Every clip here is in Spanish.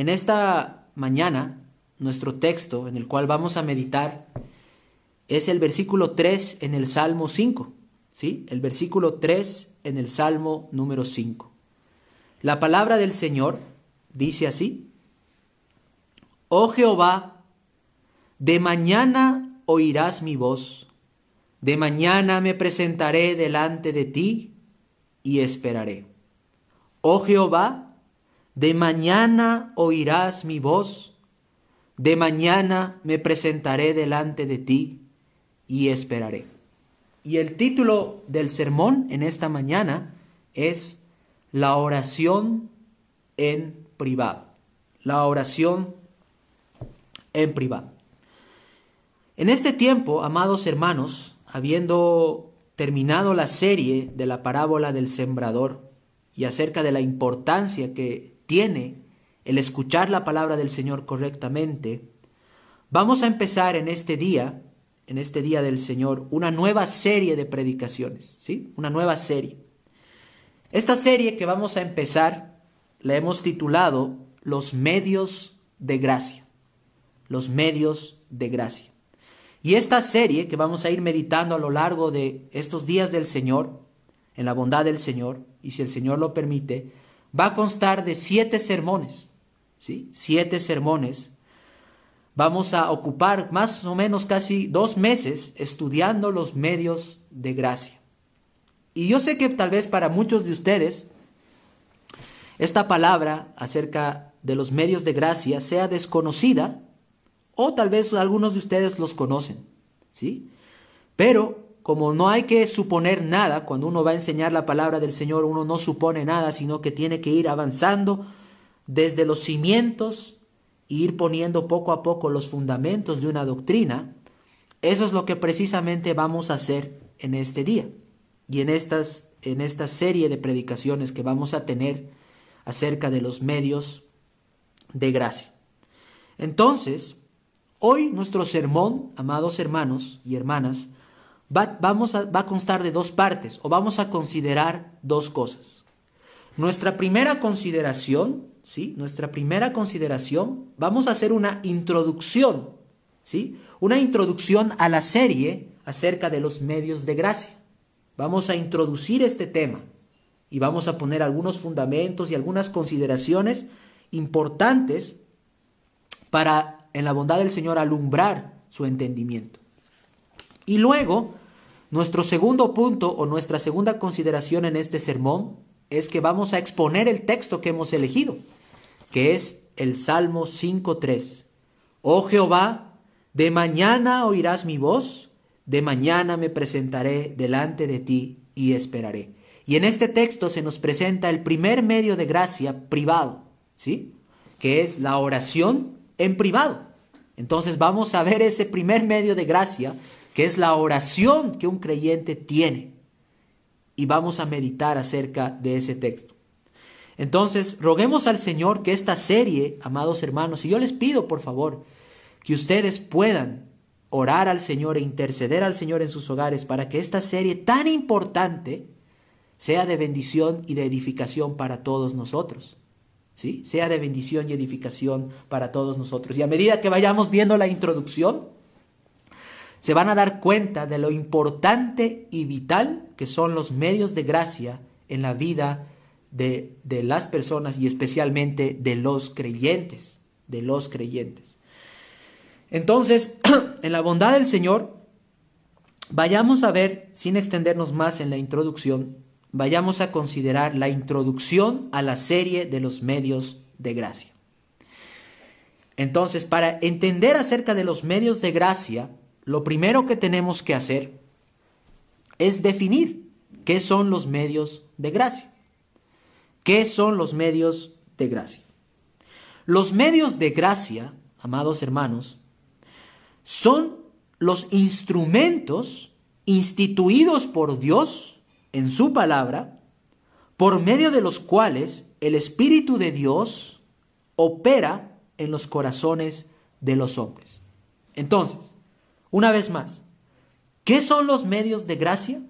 en esta mañana, nuestro texto en el cual vamos a meditar es el versículo 3 en el Salmo 5. ¿Sí? El versículo 3 en el Salmo número 5. La palabra del Señor dice así: Oh Jehová, de mañana oirás mi voz, de mañana me presentaré delante de ti y esperaré. Oh Jehová, de mañana oirás mi voz, de mañana me presentaré delante de ti y esperaré. Y el título del sermón en esta mañana es La oración en privado. La oración en privado. En este tiempo, amados hermanos, habiendo terminado la serie de la parábola del sembrador y acerca de la importancia que tiene el escuchar la palabra del Señor correctamente, vamos a empezar en este día, en este día del Señor, una nueva serie de predicaciones, ¿sí? Una nueva serie. Esta serie que vamos a empezar la hemos titulado Los medios de gracia. Los medios de gracia. Y esta serie que vamos a ir meditando a lo largo de estos días del Señor, en la bondad del Señor, y si el Señor lo permite, va a constar de siete sermones, ¿sí? Siete sermones. Vamos a ocupar más o menos casi dos meses estudiando los medios de gracia. Y yo sé que tal vez para muchos de ustedes esta palabra acerca de los medios de gracia sea desconocida, o tal vez algunos de ustedes los conocen, ¿sí? Pero como no hay que suponer nada, cuando uno va a enseñar la palabra del Señor, uno no supone nada, sino que tiene que ir avanzando desde los cimientos e ir poniendo poco a poco los fundamentos de una doctrina. Eso es lo que precisamente vamos a hacer en este día y en, estas, en esta serie de predicaciones que vamos a tener acerca de los medios de gracia. Entonces, Hoy nuestro sermón, amados hermanos y hermanas, va, vamos a, va a constar de dos partes o vamos a considerar dos cosas. Nuestra primera consideración, ¿sí? Nuestra primera consideración, vamos a hacer una introducción, ¿sí? Una introducción a la serie acerca de los medios de gracia. Vamos a introducir este tema y vamos a poner algunos fundamentos y algunas consideraciones importantes para en la bondad del Señor alumbrar su entendimiento. Y luego, nuestro segundo punto o nuestra segunda consideración en este sermón es que vamos a exponer el texto que hemos elegido, que es el Salmo 5.3. Oh Jehová, de mañana oirás mi voz, de mañana me presentaré delante de ti y esperaré. Y en este texto se nos presenta el primer medio de gracia privado, ¿sí? Que es la oración en privado. Entonces vamos a ver ese primer medio de gracia, que es la oración que un creyente tiene. Y vamos a meditar acerca de ese texto. Entonces, roguemos al Señor que esta serie, amados hermanos, y yo les pido, por favor, que ustedes puedan orar al Señor e interceder al Señor en sus hogares para que esta serie tan importante sea de bendición y de edificación para todos nosotros sea de bendición y edificación para todos nosotros. Y a medida que vayamos viendo la introducción, se van a dar cuenta de lo importante y vital que son los medios de gracia en la vida de, de las personas y especialmente de los creyentes, de los creyentes. Entonces, en la bondad del Señor, vayamos a ver, sin extendernos más en la introducción, vayamos a considerar la introducción a la serie de los medios de gracia. Entonces, para entender acerca de los medios de gracia, lo primero que tenemos que hacer es definir qué son los medios de gracia. ¿Qué son los medios de gracia? Los medios de gracia, amados hermanos, son los instrumentos instituidos por Dios en su palabra, por medio de los cuales el Espíritu de Dios opera en los corazones de los hombres. Entonces, una vez más, ¿qué son los medios de gracia?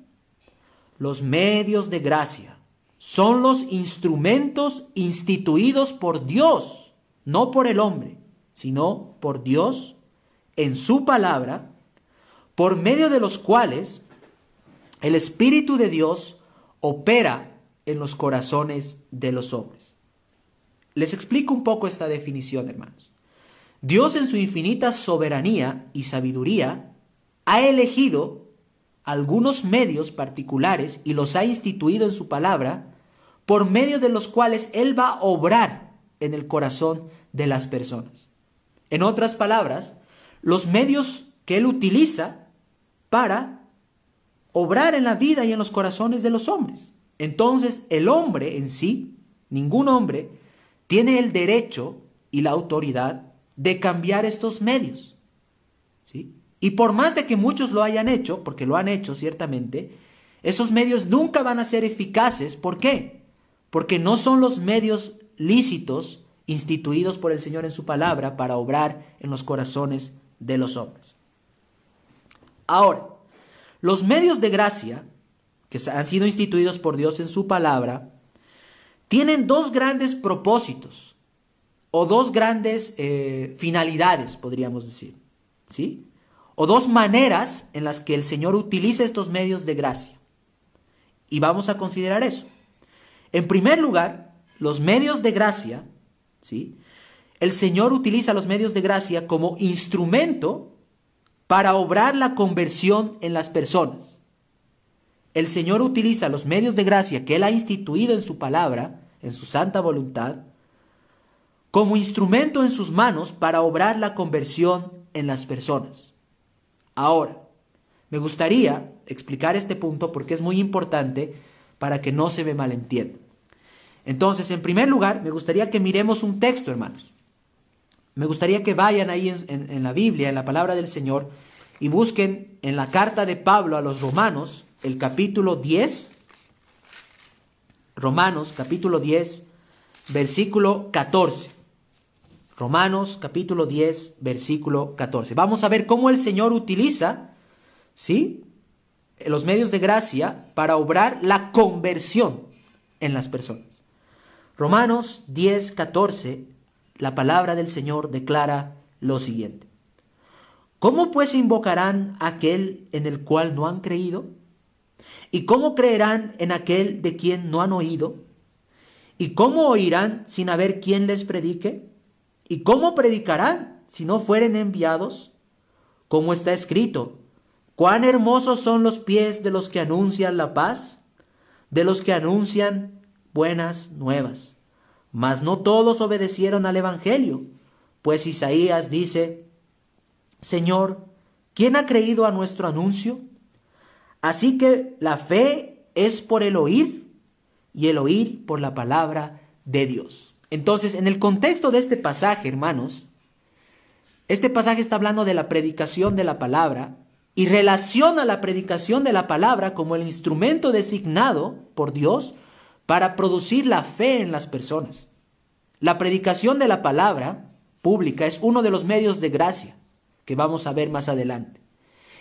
Los medios de gracia son los instrumentos instituidos por Dios no por el hombre, sino por Dios en su palabra, por medio de los cuales el Espíritu de Dios opera en los corazones de los hombres. Les explico un poco esta definición, hermanos. Dios en su infinita soberanía y sabiduría ha elegido algunos medios particulares y los ha instituido en su palabra, por medio de los cuales Él va a obrar en el corazón de las personas. En otras palabras, los medios que Él utiliza para obrar en la vida y en los corazones de los hombres. Entonces, el hombre en sí, ningún hombre, tiene el derecho y la autoridad de cambiar estos medios. ¿sí? Y por más de que muchos lo hayan hecho, porque lo han hecho ciertamente, esos medios nunca van a ser eficaces. ¿Por qué? Porque no son los medios lícitos instituidos por el Señor en su palabra para obrar en los corazones de los hombres. Ahora, los medios de gracia que han sido instituidos por Dios en su palabra tienen dos grandes propósitos o dos grandes eh, finalidades, podríamos decir, ¿sí? O dos maneras en las que el Señor utiliza estos medios de gracia. Y vamos a considerar eso. En primer lugar, los medios de gracia, ¿sí? El Señor utiliza los medios de gracia como instrumento para obrar la conversión en las personas. El Señor utiliza los medios de gracia que Él ha instituido en su palabra, en su santa voluntad, como instrumento en sus manos para obrar la conversión en las personas. Ahora, me gustaría explicar este punto porque es muy importante para que no se me malentienda. Entonces, en primer lugar, me gustaría que miremos un texto, hermanos. Me gustaría que vayan ahí en, la Biblia, en la palabra del Señor, y busquen en la carta de Pablo a los romanos, el capítulo 10, Romanos capítulo 10, versículo 14. Romanos capítulo 10, versículo 14. Vamos a ver cómo el Señor utiliza, ¿sí? Los medios de gracia para obrar la conversión en las personas. Romanos 10, 14 la palabra del Señor declara lo siguiente. ¿Cómo pues invocarán aquel en el cual no han creído? ¿Y cómo creerán en aquel de quien no han oído? ¿Y cómo oirán sin haber quien les predique? ¿Y cómo predicarán si no fueren enviados? Como está escrito, cuán hermosos son los pies de los que anuncian la paz, de los que anuncian buenas nuevas. Mas no todos obedecieron al Evangelio, pues Isaías dice, Señor, ¿quién ha creído a nuestro anuncio? Así que la fe es por el oír y el oír por la palabra de Dios. Entonces, en el contexto de este pasaje, hermanos, este pasaje está hablando de la predicación de la palabra y relaciona la predicación de la palabra como el instrumento designado por Dios para producir la fe en las personas. La predicación de la palabra pública es uno de los medios de gracia que vamos a ver más adelante.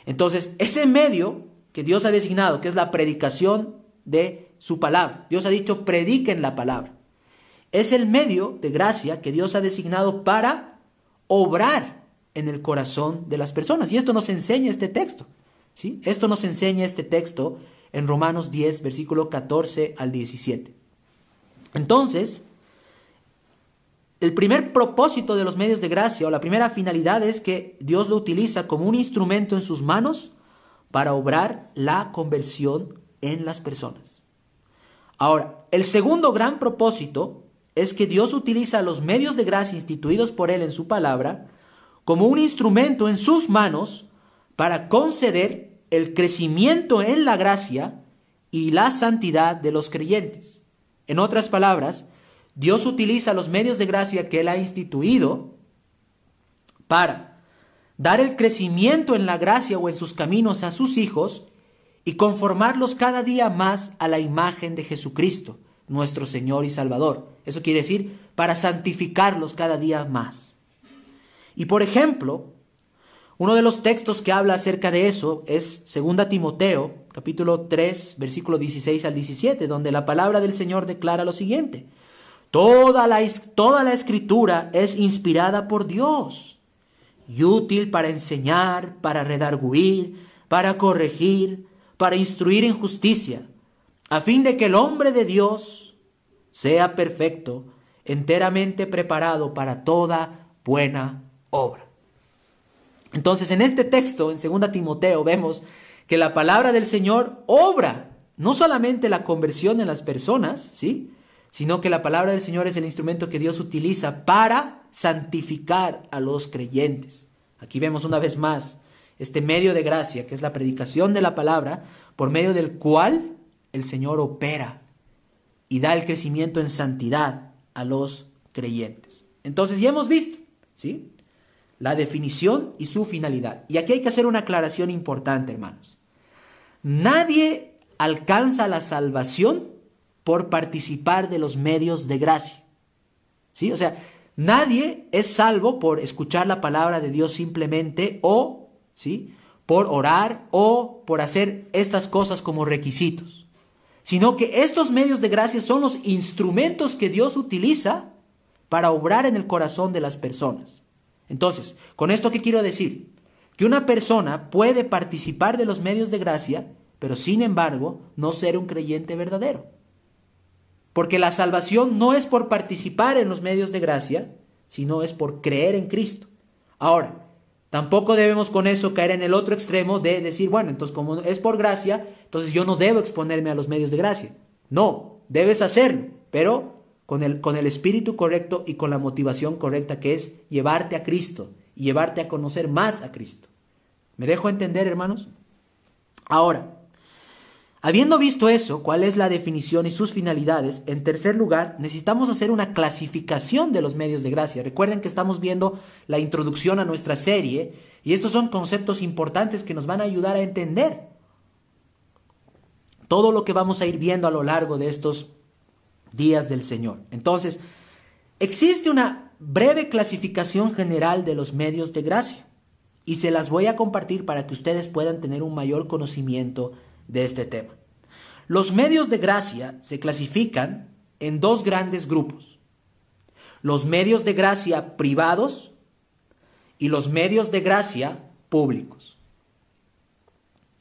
Entonces, ese medio que Dios ha designado, que es la predicación de su palabra, Dios ha dicho, prediquen la palabra, es el medio de gracia que Dios ha designado para obrar en el corazón de las personas. Y esto nos enseña este texto. ¿sí? Esto nos enseña este texto en Romanos 10, versículo 14 al 17. Entonces, el primer propósito de los medios de gracia o la primera finalidad es que Dios lo utiliza como un instrumento en sus manos para obrar la conversión en las personas. Ahora, el segundo gran propósito es que Dios utiliza los medios de gracia instituidos por Él en su palabra como un instrumento en sus manos para conceder el crecimiento en la gracia y la santidad de los creyentes. En otras palabras, Dios utiliza los medios de gracia que Él ha instituido para dar el crecimiento en la gracia o en sus caminos a sus hijos y conformarlos cada día más a la imagen de Jesucristo, nuestro Señor y Salvador. Eso quiere decir, para santificarlos cada día más. Y por ejemplo, uno de los textos que habla acerca de eso es 2 Timoteo, capítulo 3, versículo 16 al 17, donde la palabra del Señor declara lo siguiente. Toda la, toda la escritura es inspirada por Dios y útil para enseñar, para redarguir, para corregir, para instruir en justicia, a fin de que el hombre de Dios sea perfecto, enteramente preparado para toda buena obra. Entonces, en este texto, en 2 Timoteo, vemos que la palabra del Señor obra, no solamente la conversión en las personas, ¿sí? sino que la palabra del Señor es el instrumento que Dios utiliza para santificar a los creyentes. Aquí vemos una vez más este medio de gracia, que es la predicación de la palabra, por medio del cual el Señor opera y da el crecimiento en santidad a los creyentes. Entonces ya hemos visto, ¿sí? La definición y su finalidad. Y aquí hay que hacer una aclaración importante, hermanos. Nadie alcanza la salvación por participar de los medios de gracia. ¿Sí? O sea, nadie es salvo por escuchar la palabra de Dios simplemente o, ¿sí? Por orar o por hacer estas cosas como requisitos. Sino que estos medios de gracia son los instrumentos que Dios utiliza para obrar en el corazón de las personas. Entonces, ¿con esto qué quiero decir? Que una persona puede participar de los medios de gracia, pero sin embargo no ser un creyente verdadero. Porque la salvación no es por participar en los medios de gracia, sino es por creer en Cristo. Ahora, tampoco debemos con eso caer en el otro extremo de decir, bueno, entonces como es por gracia, entonces yo no debo exponerme a los medios de gracia. No, debes hacerlo, pero con el, con el espíritu correcto y con la motivación correcta que es llevarte a Cristo y llevarte a conocer más a Cristo. ¿Me dejo entender, hermanos? Ahora, Habiendo visto eso, cuál es la definición y sus finalidades, en tercer lugar, necesitamos hacer una clasificación de los medios de gracia. Recuerden que estamos viendo la introducción a nuestra serie y estos son conceptos importantes que nos van a ayudar a entender todo lo que vamos a ir viendo a lo largo de estos días del Señor. Entonces, existe una breve clasificación general de los medios de gracia y se las voy a compartir para que ustedes puedan tener un mayor conocimiento de este tema. Los medios de gracia se clasifican en dos grandes grupos. Los medios de gracia privados y los medios de gracia públicos.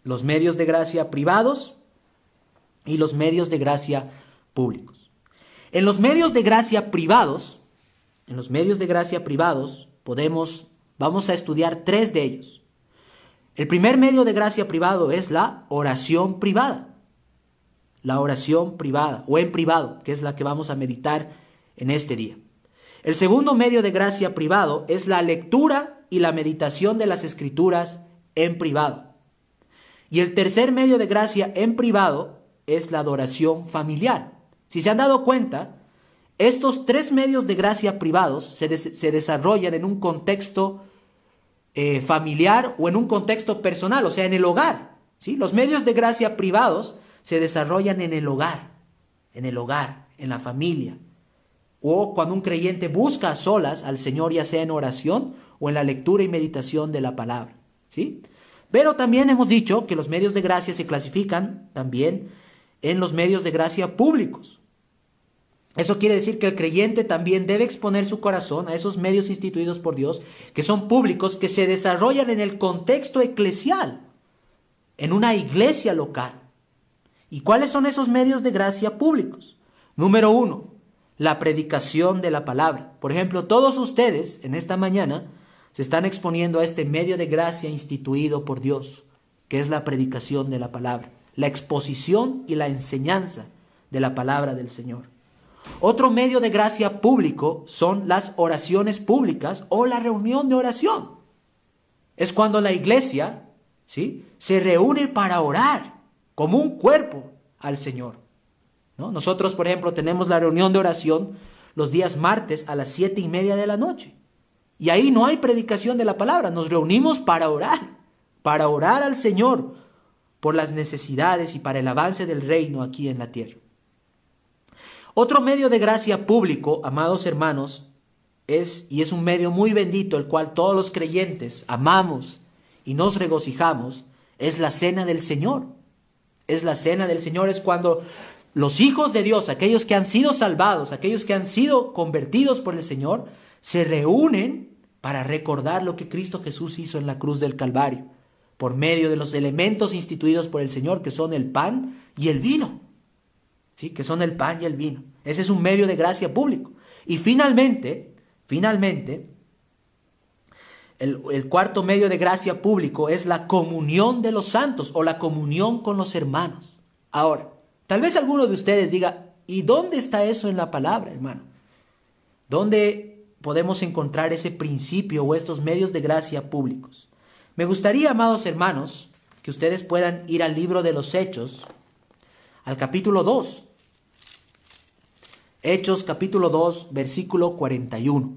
Los medios de gracia privados y los medios de gracia públicos. En los medios de gracia privados, en los medios de gracia privados podemos vamos a estudiar tres de ellos. El primer medio de gracia privado es la oración privada. La oración privada o en privado, que es la que vamos a meditar en este día. El segundo medio de gracia privado es la lectura y la meditación de las escrituras en privado. Y el tercer medio de gracia en privado es la adoración familiar. Si se han dado cuenta, estos tres medios de gracia privados se, se desarrollan en un contexto eh, familiar o en un contexto personal, o sea, en el hogar. ¿sí? Los medios de gracia privados se desarrollan en el hogar, en el hogar, en la familia. O cuando un creyente busca a solas al Señor, ya sea en oración o en la lectura y meditación de la palabra. ¿sí? Pero también hemos dicho que los medios de gracia se clasifican también en los medios de gracia públicos. Eso quiere decir que el creyente también debe exponer su corazón a esos medios instituidos por Dios, que son públicos, que se desarrollan en el contexto eclesial, en una iglesia local. ¿Y cuáles son esos medios de gracia públicos? Número uno, la predicación de la palabra. Por ejemplo, todos ustedes en esta mañana se están exponiendo a este medio de gracia instituido por Dios, que es la predicación de la palabra, la exposición y la enseñanza de la palabra del Señor. Otro medio de gracia público son las oraciones públicas o la reunión de oración. Es cuando la iglesia ¿sí? se reúne para orar como un cuerpo al Señor. ¿no? Nosotros, por ejemplo, tenemos la reunión de oración los días martes a las siete y media de la noche. Y ahí no hay predicación de la palabra, nos reunimos para orar, para orar al Señor por las necesidades y para el avance del reino aquí en la tierra. Otro medio de gracia público, amados hermanos, es y es un medio muy bendito, el cual todos los creyentes amamos y nos regocijamos, es la cena del Señor. Es la cena del Señor, es cuando los hijos de Dios, aquellos que han sido salvados, aquellos que han sido convertidos por el Señor, se reúnen para recordar lo que Cristo Jesús hizo en la cruz del Calvario, por medio de los elementos instituidos por el Señor, que son el pan y el vino. ¿Sí? Que son el pan y el vino. Ese es un medio de gracia público. Y finalmente, finalmente, el, el, cuarto medio de gracia público es la comunión de los santos o la comunión con los hermanos. Ahora, tal vez alguno de ustedes diga, ¿y dónde está eso en la palabra, hermano? ¿Dónde podemos encontrar ese principio o estos medios de gracia públicos? Me gustaría, amados hermanos, que ustedes puedan ir al libro de los Hechos, al capítulo 2. Hechos capítulo 2, versículo 41.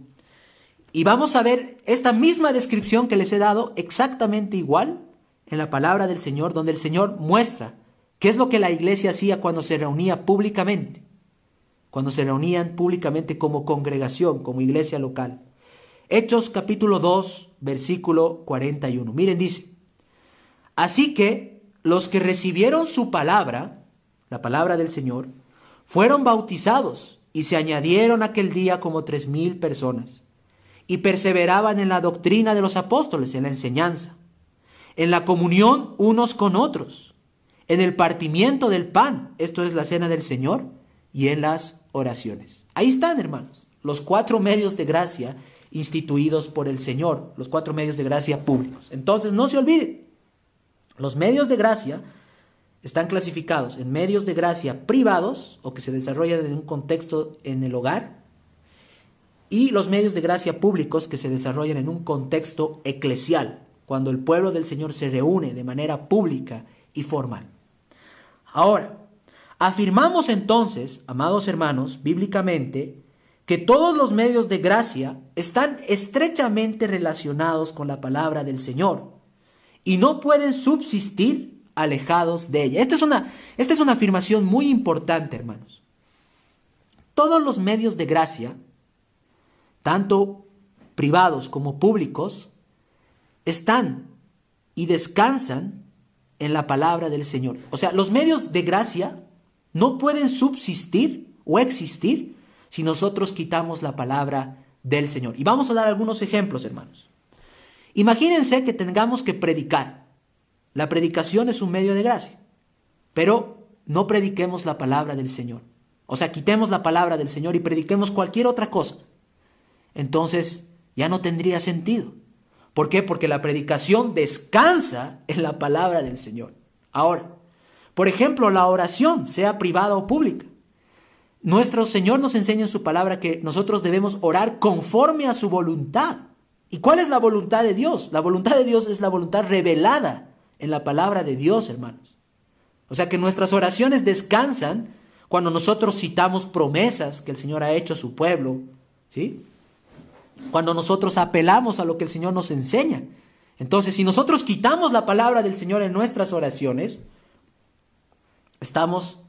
Y vamos a ver esta misma descripción que les he dado exactamente igual en la palabra del Señor, donde el Señor muestra qué es lo que la iglesia hacía cuando se reunía públicamente, cuando se reunían públicamente como congregación, como iglesia local. Hechos capítulo 2, versículo 41. Miren, dice, así que los que recibieron su palabra, la palabra del Señor, fueron bautizados y se añadieron aquel día como tres mil personas y perseveraban en la doctrina de los apóstoles, en la enseñanza, en la comunión unos con otros, en el partimiento del pan, esto es la cena del Señor, y en las oraciones. Ahí están, hermanos, los cuatro medios de gracia instituidos por el Señor, los cuatro medios de gracia públicos. Entonces, no se olviden, los medios de gracia están clasificados en medios de gracia privados o que se desarrollan en un contexto en el hogar, y los medios de gracia públicos que se desarrollan en un contexto eclesial, cuando el pueblo del Señor se reúne de manera pública y formal. Ahora, afirmamos entonces, amados hermanos, bíblicamente, que todos los medios de gracia están estrechamente relacionados con la palabra del Señor y no pueden subsistir alejados de ella. Esta es una, esta es una afirmación muy importante, hermanos. Todos los medios de gracia tanto privados como públicos, están y descansan en la palabra del Señor. O sea, los medios de gracia no pueden subsistir o existir si nosotros quitamos la palabra del Señor. Y vamos a dar algunos ejemplos, hermanos. Imagínense que tengamos que predicar. La predicación es un medio de gracia, pero no prediquemos la palabra del Señor. O sea, quitemos la palabra del Señor y prediquemos cualquier otra cosa entonces ya no tendría sentido. ¿Por qué? Porque la predicación descansa en la palabra del Señor. Ahora, por ejemplo, la oración, sea privada o pública. Nuestro Señor nos enseña en su palabra que nosotros debemos orar conforme a su voluntad. ¿Y cuál es la voluntad de Dios? La voluntad de Dios es la voluntad revelada en la palabra de Dios, hermanos. O sea que nuestras oraciones descansan cuando nosotros citamos promesas que el Señor ha hecho a su pueblo, ¿sí? cuando nosotros apelamos a lo que el Señor nos enseña. Entonces, si nosotros quitamos la palabra del Señor en nuestras oraciones, estamos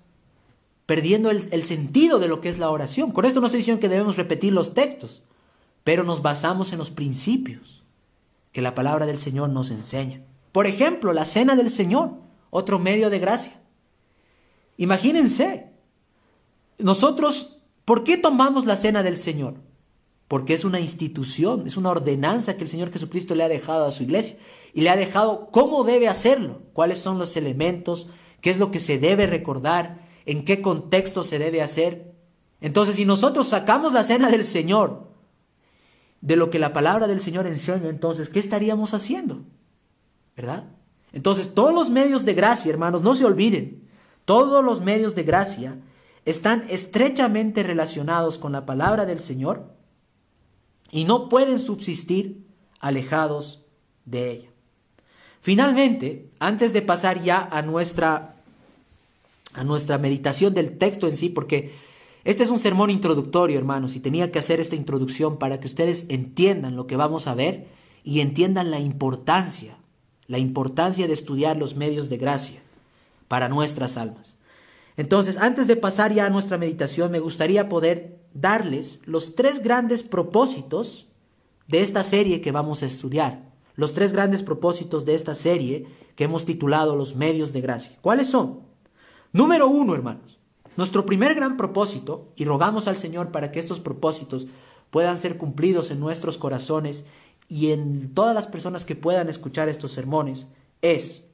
perdiendo el, sentido de lo que es la oración. Con esto no estoy diciendo que debemos repetir los textos, pero nos basamos en los principios que la palabra del Señor nos enseña. Por ejemplo, la cena del Señor, otro medio de gracia. Imagínense, nosotros, ¿por qué tomamos la cena del Señor? porque es una institución, es una ordenanza que el Señor Jesucristo le ha dejado a su iglesia y le ha dejado cómo debe hacerlo, cuáles son los elementos, qué es lo que se debe recordar, en qué contexto se debe hacer. Entonces, si nosotros sacamos la cena del Señor de lo que la palabra del Señor enseña, entonces, ¿qué estaríamos haciendo? ¿Verdad? Entonces, todos los medios de gracia, hermanos, no se olviden, todos los medios de gracia están estrechamente relacionados con la palabra del Señor y no pueden subsistir alejados de ella. Finalmente, antes de pasar ya a nuestra, a nuestra meditación del texto en sí, porque este es un sermón introductorio, hermanos, y tenía que hacer esta introducción para que ustedes entiendan lo que vamos a ver y entiendan la importancia, la importancia de estudiar los medios de gracia para nuestras almas. Entonces, antes de pasar ya a nuestra meditación, me gustaría poder darles los tres grandes propósitos de esta serie que vamos a estudiar. Los tres grandes propósitos de esta serie que hemos titulado Los medios de gracia. ¿Cuáles son? Número uno, hermanos. Nuestro primer gran propósito, y rogamos al Señor para que estos propósitos puedan ser cumplidos en nuestros corazones y en todas las personas que puedan escuchar estos sermones, es,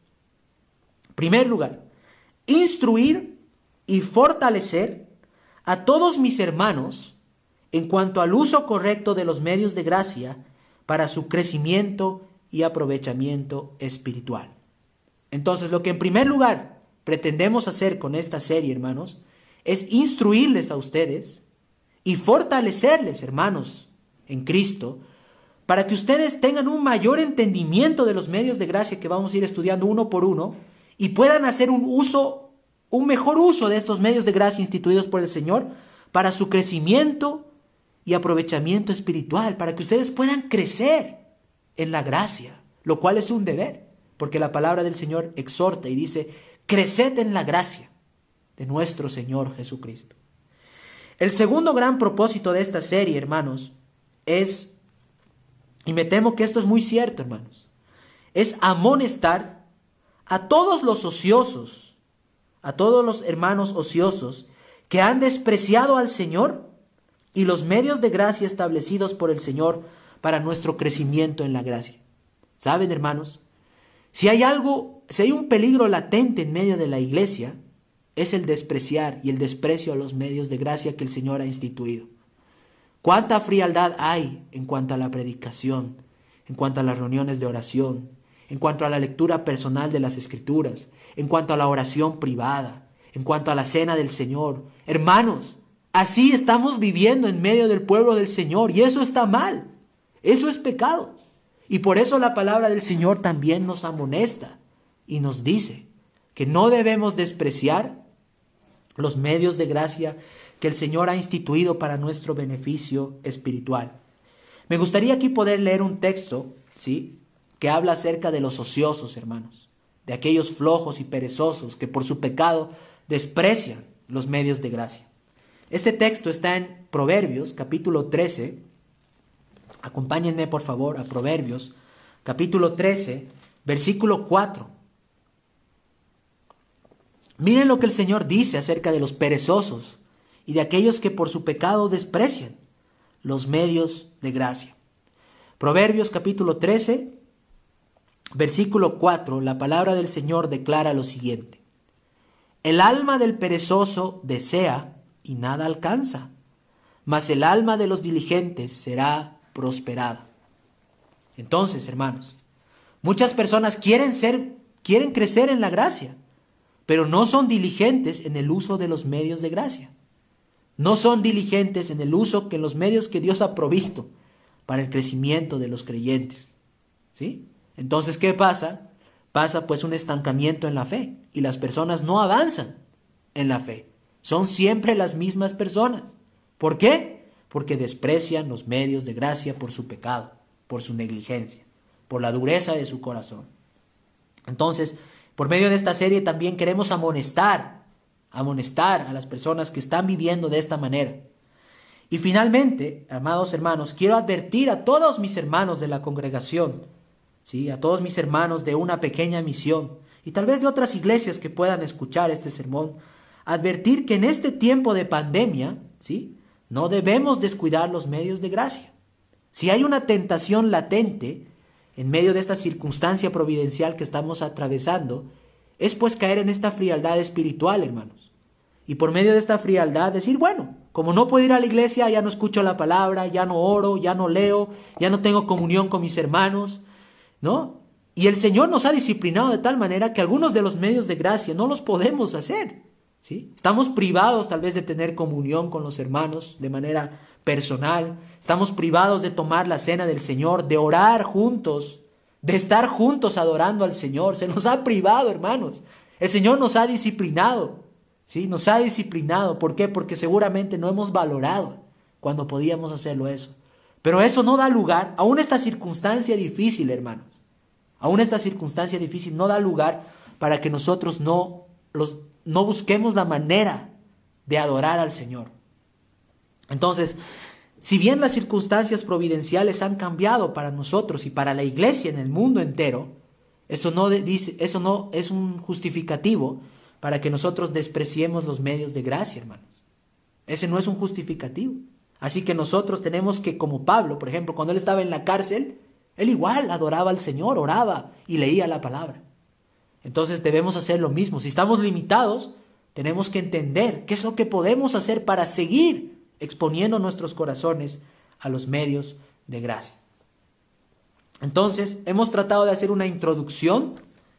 primer lugar, instruir y fortalecer a todos mis hermanos en cuanto al uso correcto de los medios de gracia para su crecimiento y aprovechamiento espiritual. Entonces, lo que en primer lugar pretendemos hacer con esta serie, hermanos, es instruirles a ustedes y fortalecerles, hermanos, en Cristo, para que ustedes tengan un mayor entendimiento de los medios de gracia que vamos a ir estudiando uno por uno y puedan hacer un uso, un mejor uso de estos medios de gracia instituidos por el Señor para su crecimiento y aprovechamiento espiritual, para que ustedes puedan crecer en la gracia, lo cual es un deber, porque la palabra del Señor exhorta y dice, creced en la gracia de nuestro Señor Jesucristo. El segundo gran propósito de esta serie, hermanos, es, y me temo que esto es muy cierto, hermanos, es amonestar a todos los ociosos, a todos los hermanos ociosos que han despreciado al Señor y los medios de gracia establecidos por el Señor para nuestro crecimiento en la gracia. ¿Saben, hermanos? Si hay algo, si hay un peligro latente en medio de la iglesia, es el despreciar y el desprecio a los medios de gracia que el Señor ha instituido. ¿Cuánta frialdad hay en cuanto a la predicación, en cuanto a las reuniones de oración, en cuanto a la lectura personal de las escrituras, en cuanto a la oración privada, en cuanto a la cena del Señor? Hermanos, así estamos viviendo en medio del pueblo del Señor y eso está mal, eso es pecado. Y por eso la palabra del Señor también nos amonesta y nos dice que no debemos despreciar los medios de gracia que el Señor ha instituido para nuestro beneficio espiritual. Me gustaría aquí poder leer un texto, ¿sí? Que habla acerca de los ociosos, hermanos, de aquellos flojos y perezosos que por su pecado desprecian los medios de gracia. Este texto está en Proverbios, capítulo 13. Acompáñenme, por favor, a Proverbios, capítulo 13, versículo 4. Miren lo que el Señor dice acerca de los perezosos y de aquellos que por su pecado desprecian los medios de gracia. Proverbios capítulo 13, versículo 4, la palabra del Señor declara lo siguiente. El alma del perezoso desea y nada alcanza, mas el alma de los diligentes será prosperada. Entonces, hermanos, muchas personas quieren ser, quieren crecer en la gracia, pero no son diligentes en el uso de los medios de gracia. No son diligentes en el uso que los medios que Dios ha provisto para el crecimiento de los creyentes. ¿Sí? Entonces, ¿qué pasa? Pasa pues un estancamiento en la fe y las personas no avanzan en la fe. Son siempre las mismas personas. ¿Por qué? Porque desprecian los medios de gracia por su pecado, por su negligencia, por la dureza de su corazón. Entonces, por medio de esta serie también queremos amonestar, amonestar a las personas que están viviendo de esta manera. Y finalmente, amados hermanos, quiero advertir a todos mis hermanos de la congregación, ¿sí? a todos mis hermanos de una pequeña misión y tal vez de otras iglesias que puedan escuchar este sermón, advertir que en este tiempo de pandemia, ¿sí? No debemos descuidar los medios de gracia. Si hay una tentación latente, en medio de esta circunstancia providencial que estamos atravesando, es pues caer en esta frialdad espiritual, hermanos. Y por medio de esta frialdad decir, bueno, como no puedo ir a la iglesia, ya no escucho la palabra, ya no oro, ya no leo, ya no tengo comunión con mis hermanos, ¿no? Y el Señor nos ha disciplinado de tal manera que algunos de los medios de gracia no los podemos hacer, Estamos privados tal vez de tener comunión con los hermanos de manera personal, estamos privados de tomar la cena del Señor, de orar juntos, de estar juntos adorando al Señor. Se nos ha privado, hermanos. El Señor nos ha disciplinado, ¿sí? Nos ha disciplinado. ¿Por qué? Porque seguramente no hemos valorado cuando podíamos hacerlo eso. Pero eso no da lugar, aún esta circunstancia difícil, hermanos, aún esta circunstancia difícil no da lugar para que nosotros no, los, no busquemos la manera de adorar al Señor. Entonces, si bien las circunstancias providenciales han cambiado para nosotros y para la iglesia en el mundo entero, eso no, es un justificativo para que nosotros despreciemos los medios de gracia, hermanos. Ese no es un justificativo. Así que nosotros tenemos que, como Pablo, por ejemplo, cuando él estaba en la cárcel, él igual adoraba al Señor, oraba y leía la palabra. Entonces debemos hacer lo mismo. Si estamos limitados, tenemos que entender qué es lo que podemos hacer para seguir exponiendo nuestros corazones a los medios de gracia. Entonces, hemos tratado de hacer una introducción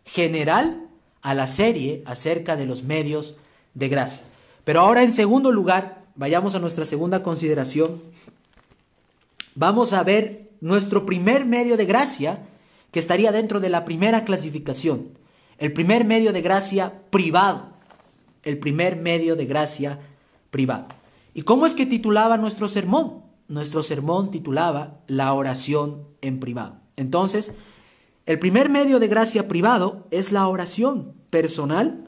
general a la serie acerca de los medios de gracia. Pero ahora, en segundo lugar, vayamos a nuestra segunda consideración. Vamos a ver nuestro primer medio de gracia que estaría dentro de la primera clasificación. El primer medio de gracia privado. El primer medio de gracia privado. ¿Y cómo es que titulaba nuestro sermón? Nuestro sermón titulaba La oración en privado. Entonces, el primer medio de gracia privado es la oración personal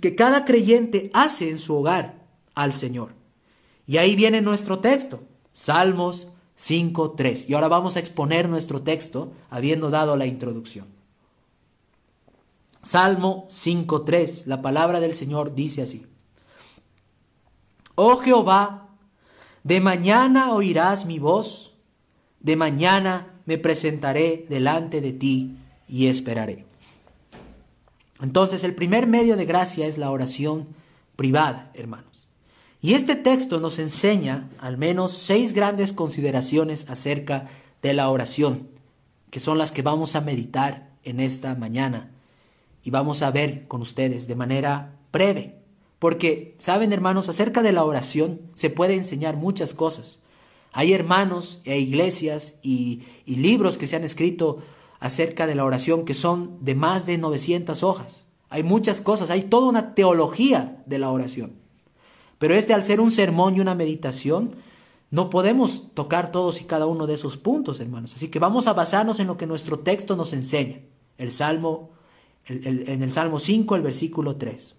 que cada creyente hace en su hogar al Señor. Y ahí viene nuestro texto, Salmos 5.3. Y ahora vamos a exponer nuestro texto habiendo dado la introducción. Salmo 5.3, la palabra del Señor dice así. Oh Jehová, de mañana oirás mi voz, de mañana me presentaré delante de ti y esperaré. Entonces el primer medio de gracia es la oración privada, hermanos. Y este texto nos enseña al menos seis grandes consideraciones acerca de la oración, que son las que vamos a meditar en esta mañana y vamos a ver con ustedes de manera breve. Porque, saben hermanos, acerca de la oración se puede enseñar muchas cosas. Hay hermanos e iglesias y, libros que se han escrito acerca de la oración que son de más de 900 hojas. Hay muchas cosas, hay toda una teología de la oración. Pero este al ser un sermón y una meditación, no podemos tocar todos y cada uno de esos puntos, hermanos. Así que vamos a basarnos en lo que nuestro texto nos enseña. El Salmo, en el Salmo 5, el versículo 3.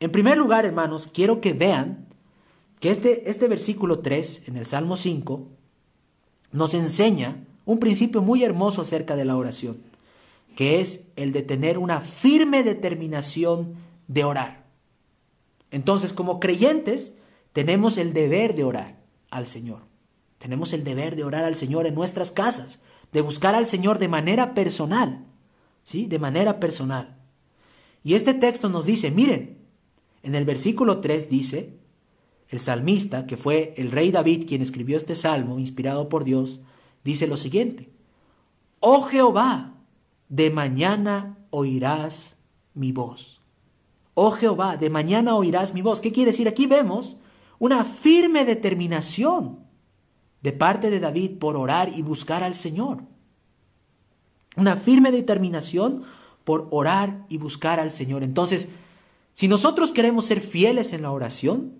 En primer lugar, hermanos, quiero que vean que este, este versículo 3 en el Salmo 5 nos enseña un principio muy hermoso acerca de la oración, que es el de tener una firme determinación de orar. Entonces, como creyentes, tenemos el deber de orar al Señor. Tenemos el deber de orar al Señor en nuestras casas, de buscar al Señor de manera personal, ¿sí? De manera personal. Y este texto nos dice, miren, en el versículo 3 dice, el salmista, que fue el rey David quien escribió este salmo, inspirado por Dios, dice lo siguiente, Oh Jehová, de mañana oirás mi voz. Oh Jehová, de mañana oirás mi voz. ¿Qué quiere decir? Aquí vemos una firme determinación de parte de David por orar y buscar al Señor. Una firme determinación por orar y buscar al Señor. Entonces, si nosotros queremos ser fieles en la oración,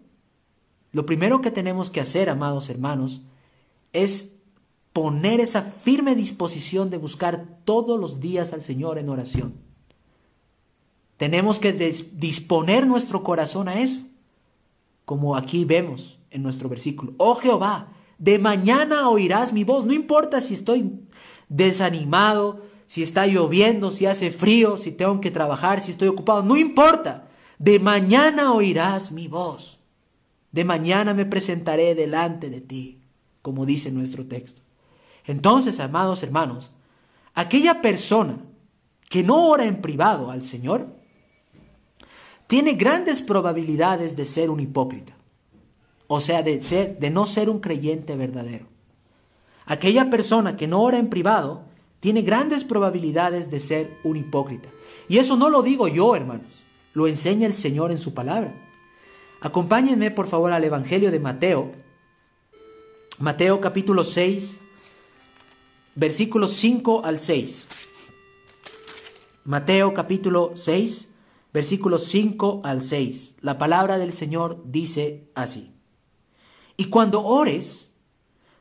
lo primero que tenemos que hacer, amados hermanos, es poner esa firme disposición de buscar todos los días al Señor en oración. Tenemos que disponer nuestro corazón a eso, como aquí vemos en nuestro versículo. Oh Jehová, de mañana oirás mi voz, no importa si estoy desanimado, si está lloviendo, si hace frío, si tengo que trabajar, si estoy ocupado, no importa, de mañana oirás mi voz. De mañana me presentaré delante de ti, como dice nuestro texto. Entonces, amados hermanos, aquella persona que no ora en privado al Señor, tiene grandes probabilidades de ser un hipócrita, o sea, de, ser, de no ser un creyente verdadero. Aquella persona que no ora en privado tiene grandes probabilidades de ser un hipócrita. Y eso no lo digo yo, hermanos, lo enseña el Señor en su palabra. Acompáñenme por favor al Evangelio de Mateo, Mateo capítulo 6, versículos 5 al 6. Mateo capítulo 6, versículos 5 al 6. La palabra del Señor dice así. Y cuando ores,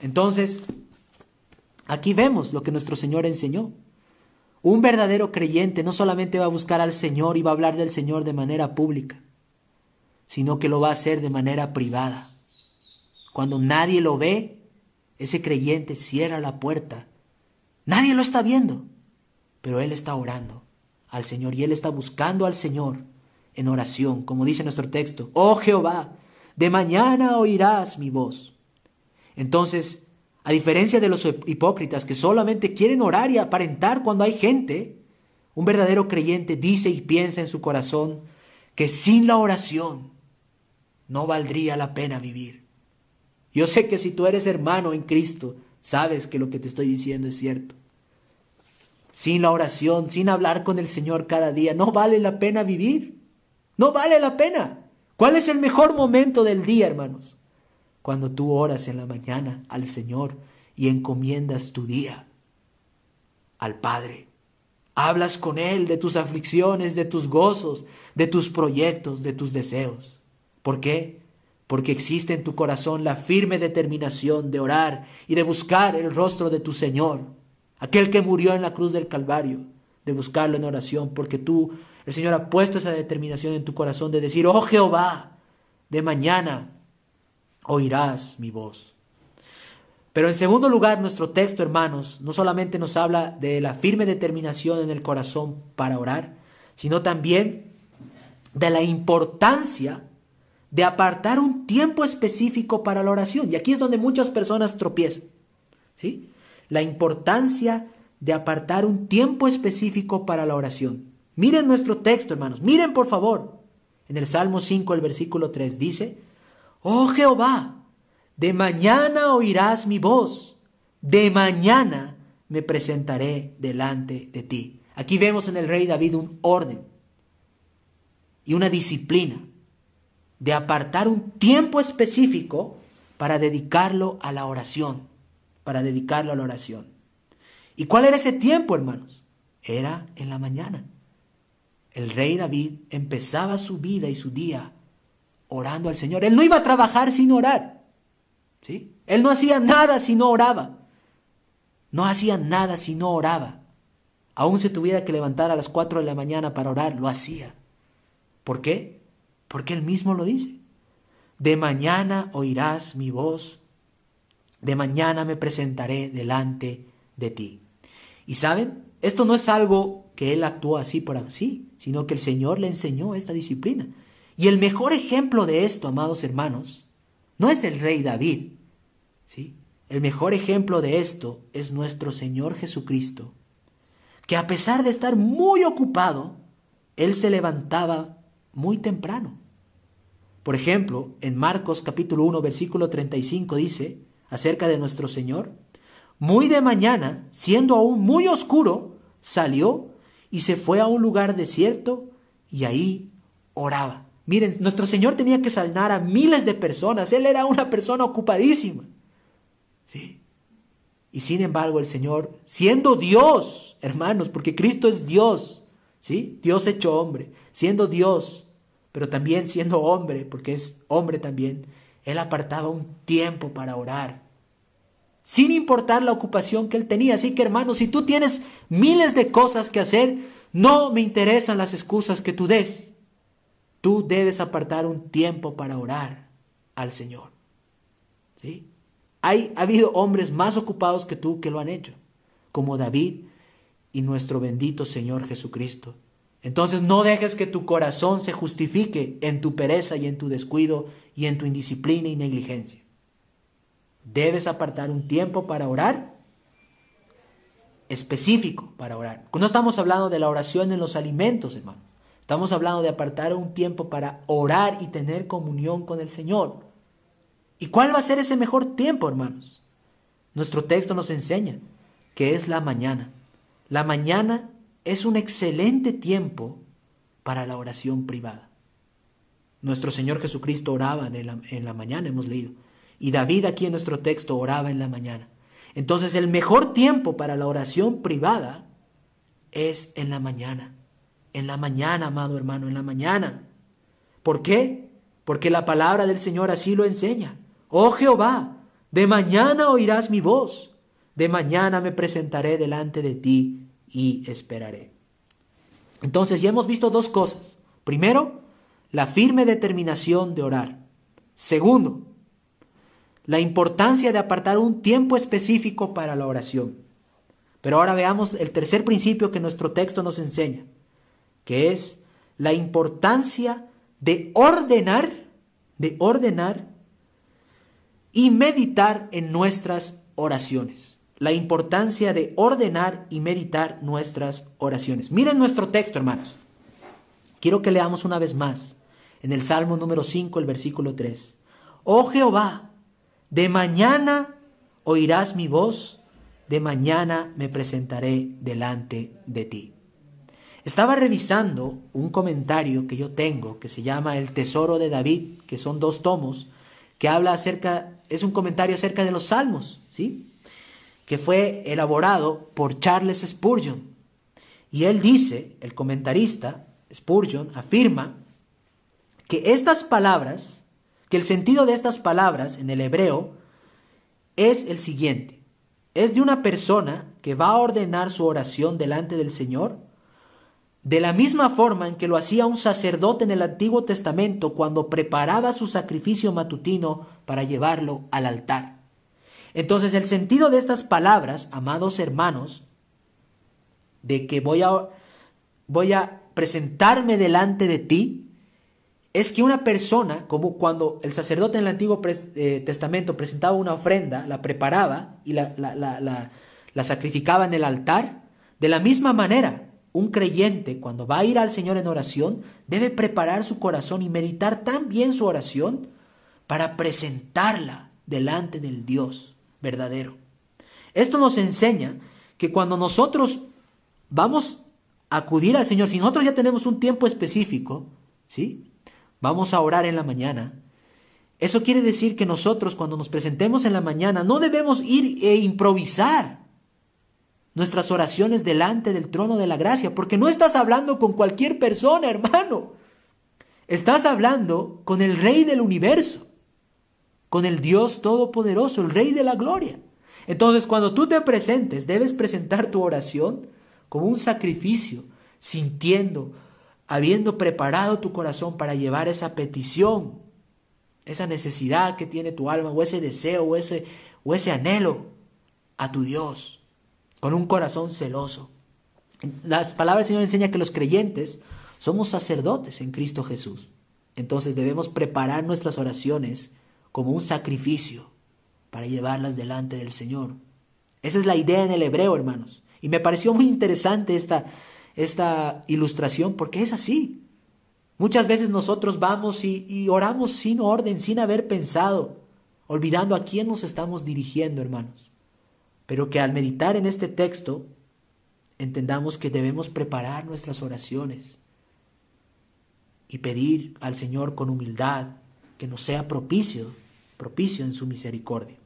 Entonces, aquí vemos lo que nuestro Señor enseñó. Un verdadero creyente no solamente va a buscar al Señor y va a hablar del Señor de manera pública, sino que lo va a hacer de manera privada. Cuando nadie lo ve, ese creyente cierra la puerta. Nadie lo está viendo, pero él está orando al Señor y él está buscando al Señor en oración, como dice nuestro texto. Oh Jehová, de mañana oirás mi voz. Entonces, a diferencia de los hipócritas que solamente quieren orar y aparentar cuando hay gente, un verdadero creyente dice y piensa en su corazón que sin la oración no valdría la pena vivir. Yo sé que si tú eres hermano en Cristo, sabes que lo que te estoy diciendo es cierto. Sin la oración, sin hablar con el Señor cada día, no vale la pena vivir. No vale la pena. ¿Cuál es el mejor momento del día, hermanos? Cuando tú oras en la mañana al Señor y encomiendas tu día al Padre. Hablas con Él de tus aflicciones, de tus gozos, de tus proyectos, de tus deseos. ¿Por qué? Porque existe en tu corazón la firme determinación de orar y de buscar el rostro de tu Señor, aquel que murió en la cruz del Calvario, de buscarlo en oración, porque tú el Señor ha puesto esa determinación en tu corazón de decir, oh Jehová, de mañana oirás mi voz. Pero en segundo lugar, nuestro texto, hermanos, no solamente nos habla de la firme determinación en el corazón para orar, sino también de la importancia de apartar un tiempo específico para la oración. Y aquí es donde muchas personas tropiezan. ¿sí? La importancia de apartar un tiempo específico para la oración. Miren nuestro texto, hermanos. Miren, por favor. En el Salmo 5, el versículo 3 dice, Oh Jehová, de mañana oirás mi voz, de mañana me presentaré delante de ti. Aquí vemos en el rey David un orden y una disciplina de apartar un tiempo específico para dedicarlo a la oración, para dedicarlo a la oración. ¿Y cuál era ese tiempo, hermanos? Era en la mañana. El rey David empezaba su vida y su día orando al Señor. Él no iba a trabajar sin orar. ¿sí? Él no hacía nada si no oraba. No hacía nada si no oraba. Aún se tuviera que levantar a las 4 de la mañana para orar, lo hacía. ¿Por qué? Porque él mismo lo dice. De mañana oirás mi voz, de mañana me presentaré delante de ti. Y saben, esto no es algo que él actuó así por así, sino que el Señor le enseñó esta disciplina. Y el mejor ejemplo de esto, amados hermanos, no es el rey David, ¿sí? El mejor ejemplo de esto es nuestro Señor Jesucristo, que a pesar de estar muy ocupado, él se levantaba muy temprano. Por ejemplo, en Marcos capítulo 1 versículo 35 dice acerca de nuestro Señor, muy de mañana, siendo aún muy oscuro, salió y se fue a un lugar desierto y ahí oraba. Miren, nuestro Señor tenía que sanar a miles de personas. Él era una persona ocupadísima. ¿Sí? Y sin embargo el Señor, siendo Dios, hermanos, porque Cristo es Dios, ¿sí? Dios hecho hombre, siendo Dios, pero también siendo hombre, porque es hombre también, Él apartaba un tiempo para orar sin importar la ocupación que él tenía. Así que hermanos, si tú tienes miles de cosas que hacer, no me interesan las excusas que tú des. Tú debes apartar un tiempo para orar al Señor. ¿Sí? Hay, ha habido hombres más ocupados que tú que lo han hecho, como David y nuestro bendito Señor Jesucristo. Entonces no dejes que tu corazón se justifique en tu pereza y en tu descuido y en tu indisciplina y negligencia. Debes apartar un tiempo para orar específico para orar. No estamos hablando de la oración en los alimentos, hermanos. Estamos hablando de apartar un tiempo para orar y tener comunión con el Señor. ¿Y cuál va a ser ese mejor tiempo, hermanos? Nuestro texto nos enseña que es la mañana. La mañana es un excelente tiempo para la oración privada. Nuestro Señor Jesucristo oraba en la mañana, hemos leído. Y David aquí en nuestro texto oraba en la mañana. Entonces el mejor tiempo para la oración privada es en la mañana. En la mañana, amado hermano, en la mañana. ¿Por qué? Porque la palabra del Señor así lo enseña. Oh Jehová, de mañana oirás mi voz, de mañana me presentaré delante de ti y esperaré. Entonces ya hemos visto dos cosas. Primero, la firme determinación de orar. Segundo, la importancia de apartar un tiempo específico para la oración. Pero ahora veamos el tercer principio que nuestro texto nos enseña, que es la importancia de ordenar, de ordenar y meditar en nuestras oraciones. La importancia de ordenar y meditar nuestras oraciones. Miren nuestro texto, hermanos. Quiero que leamos una vez más en el Salmo número 5, el versículo 3. Oh Jehová, de mañana oirás mi voz, de mañana me presentaré delante de ti. Estaba revisando un comentario que yo tengo que se llama El Tesoro de David, que son dos tomos, que habla acerca, es un comentario acerca de los salmos, ¿sí? Que fue elaborado por Charles Spurgeon. Y él dice, el comentarista, Spurgeon, afirma que estas palabras, que el sentido de estas palabras en el hebreo es el siguiente. Es de una persona que va a ordenar su oración delante del Señor de la misma forma en que lo hacía un sacerdote en el Antiguo Testamento cuando preparaba su sacrificio matutino para llevarlo al altar. Entonces el sentido de estas palabras, amados hermanos, de que voy a, voy a presentarme delante de ti, es que una persona, como cuando el sacerdote en el Antiguo eh, Testamento presentaba una ofrenda, la preparaba y la, la, sacrificaba en el altar, de la misma manera, un creyente cuando va a ir al Señor en oración debe preparar su corazón y meditar tan bien su oración para presentarla delante del Dios verdadero. Esto nos enseña que cuando nosotros vamos a acudir al Señor, si nosotros ya tenemos un tiempo específico, ¿sí? vamos a orar en la mañana. Eso quiere decir que nosotros cuando nos presentemos en la mañana no debemos ir e improvisar nuestras oraciones delante del trono de la gracia, porque no estás hablando con cualquier persona, hermano. Estás hablando con el Rey del universo, con el Dios Todopoderoso, el Rey de la Gloria. Entonces, cuando tú te presentes, debes presentar tu oración como un sacrificio, sintiendo, habiendo preparado tu corazón para llevar esa petición, esa necesidad que tiene tu alma, o ese deseo, o ese, o ese anhelo a tu Dios, con un corazón celoso. Las palabras del Señor enseñan que los creyentes somos sacerdotes en Cristo Jesús. Entonces debemos preparar nuestras oraciones como un sacrificio para llevarlas delante del Señor. Esa es la idea en el hebreo, hermanos. Y me pareció muy interesante esta, esta ilustración porque es así. Muchas veces nosotros vamos y, oramos sin orden, sin haber pensado, olvidando a quién nos estamos dirigiendo, hermanos. Pero que al meditar en este texto, entendamos que debemos preparar nuestras oraciones y pedir al Señor con humildad que nos sea propicio, propicio en su misericordia.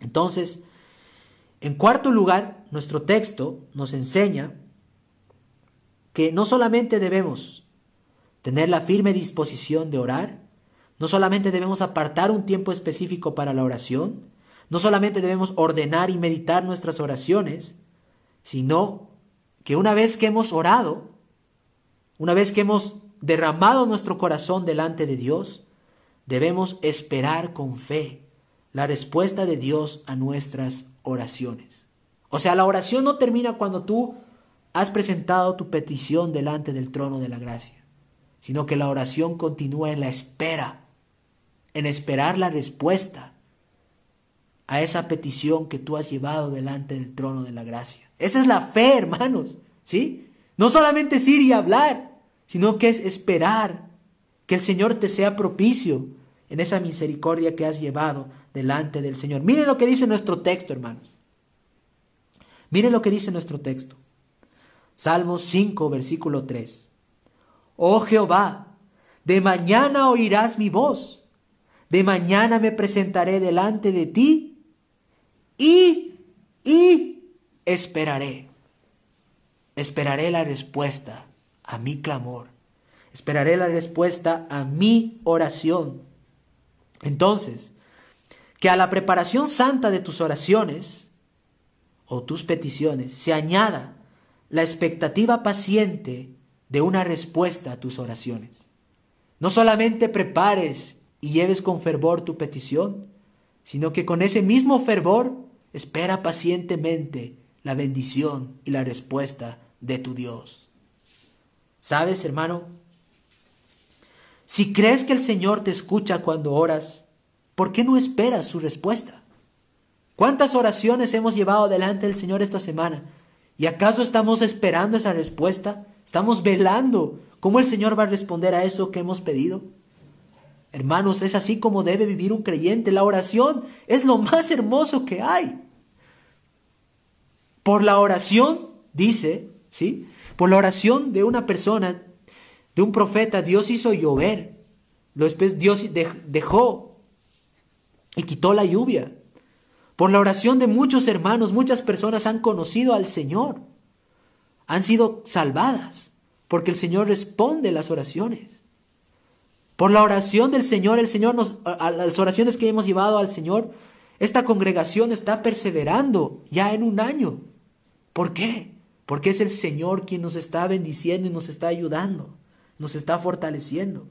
Entonces, en cuarto lugar, nuestro texto nos enseña que no solamente debemos tener la firme disposición de orar, no solamente debemos apartar un tiempo específico para la oración, no solamente debemos ordenar y meditar nuestras oraciones, sino que una vez que hemos orado, una vez que hemos derramado nuestro corazón delante de Dios, debemos esperar con fe la respuesta de Dios a nuestras oraciones. O sea, la oración no termina cuando tú has presentado tu petición delante del trono de la gracia, sino que la oración continúa en la espera, en esperar la respuesta a esa petición que tú has llevado delante del trono de la gracia. Esa es la fe, hermanos, ¿sí? No solamente es ir y hablar, sino que es esperar que el Señor te sea propicio en esa misericordia que has llevado delante del Señor. Miren lo que dice nuestro texto, hermanos. Miren lo que dice nuestro texto. Salmos 5, versículo 3. Oh Jehová, de mañana oirás mi voz, de mañana me presentaré delante de ti y, y esperaré. Esperaré la respuesta a mi clamor. esperaré la respuesta a mi oración. Entonces, que a la preparación santa de tus oraciones o tus peticiones se añada la expectativa paciente de una respuesta a tus oraciones. No solamente prepares y lleves con fervor tu petición, sino que con ese mismo fervor espera pacientemente la bendición y la respuesta de tu Dios. ¿Sabes, hermano? Si crees que el Señor te escucha cuando oras, ¿por qué no esperas su respuesta? ¿Cuántas oraciones hemos llevado delante del Señor esta semana? ¿Y acaso estamos esperando esa respuesta? ¿Estamos velando cómo el Señor va a responder a eso que hemos pedido? Hermanos, es así como debe vivir un creyente. La oración es lo más hermoso que hay. Por la oración, dice, ¿sí? Por la oración de una persona, de un profeta, Dios hizo llover. Después Dios dejó y quitó la lluvia. Por la oración de muchos hermanos, muchas personas han conocido al Señor. Han sido salvadas porque el Señor responde las oraciones. Por la oración del Señor, el Señor nos, a las oraciones que hemos llevado al Señor, esta congregación está perseverando ya en un año. ¿Por qué? Porque es el Señor quien nos está bendiciendo y nos está ayudando, nos está fortaleciendo.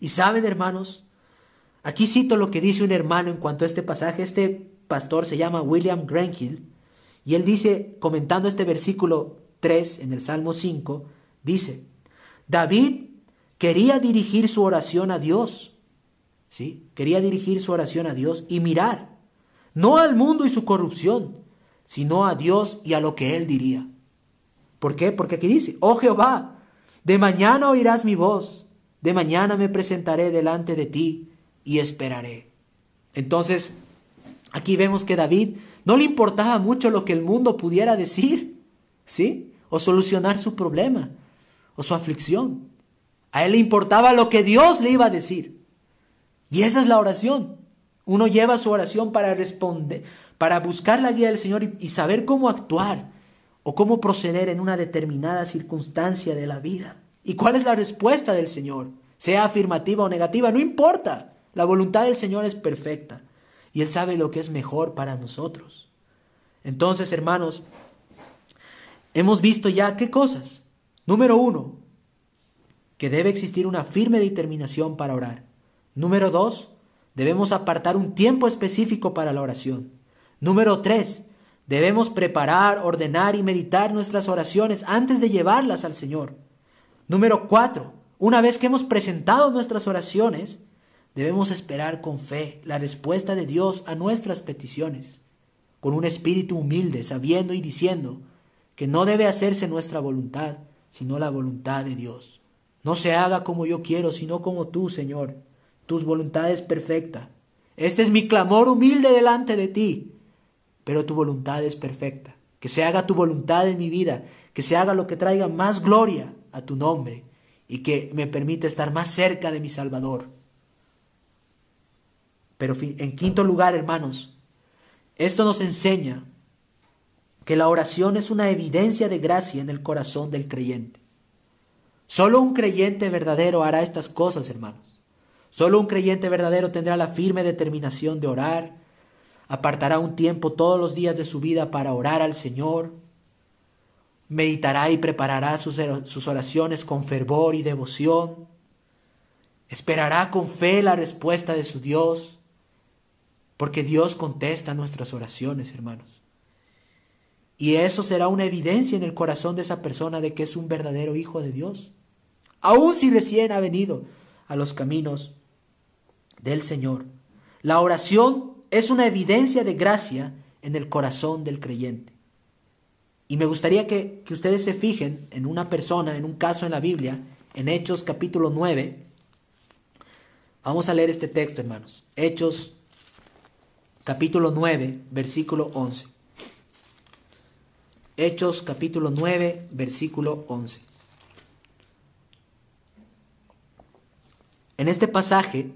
Y saben, hermanos, aquí cito lo que dice un hermano en cuanto a este pasaje. Este pastor se llama William Granhill y él dice, comentando este versículo 3 en el Salmo 5, dice, David quería dirigir su oración a Dios, ¿sí? Quería dirigir su oración a Dios y mirar, no al mundo y su corrupción, sino a Dios y a lo que Él diría. ¿Por qué? Porque aquí dice, oh Jehová, de mañana oirás mi voz, de mañana me presentaré delante de ti y esperaré. Entonces, aquí vemos que David no le importaba mucho lo que el mundo pudiera decir, ¿sí? O solucionar su problema o su aflicción. A él le importaba lo que Dios le iba a decir. Y esa es la oración. Uno lleva su oración para responder, para buscar la guía del Señor y, saber cómo actuar o cómo proceder en una determinada circunstancia de la vida. ¿Y cuál es la respuesta del Señor? Sea afirmativa o negativa, no importa. La voluntad del Señor es perfecta y Él sabe lo que es mejor para nosotros. Entonces, hermanos, hemos visto ya qué cosas. Número uno, que debe existir una firme determinación para orar. Número dos, debemos apartar un tiempo específico para la oración. Número tres, debemos preparar, ordenar y meditar nuestras oraciones antes de llevarlas al Señor. Número cuatro, una vez que hemos presentado nuestras oraciones, debemos esperar con fe la respuesta de Dios a nuestras peticiones, con un espíritu humilde, sabiendo y diciendo que no debe hacerse nuestra voluntad, sino la voluntad de Dios. No se haga como yo quiero, sino como tú, Señor tus voluntades perfecta. Este es mi clamor humilde delante de ti, pero tu voluntad es perfecta. Que se haga tu voluntad en mi vida, que se haga lo que traiga más gloria a tu nombre y que me permita estar más cerca de mi Salvador. Pero en quinto lugar, hermanos, esto nos enseña que la oración es una evidencia de gracia en el corazón del creyente. Solo un creyente verdadero hará estas cosas, hermanos. Solo un creyente verdadero tendrá la firme determinación de orar, apartará un tiempo todos los días de su vida para orar al Señor, meditará y preparará sus, oraciones con fervor y devoción, esperará con fe la respuesta de su Dios, porque Dios contesta nuestras oraciones, hermanos. Y eso será una evidencia en el corazón de esa persona de que es un verdadero hijo de Dios, aun si recién ha venido a los caminos del Señor. La oración es una evidencia de gracia en el corazón del creyente. Y me gustaría que, ustedes se fijen en una persona, en un caso en la Biblia, en Hechos capítulo 9. Vamos a leer este texto, hermanos. Hechos capítulo 9, versículo 11. Hechos capítulo 9, versículo 11. En este pasaje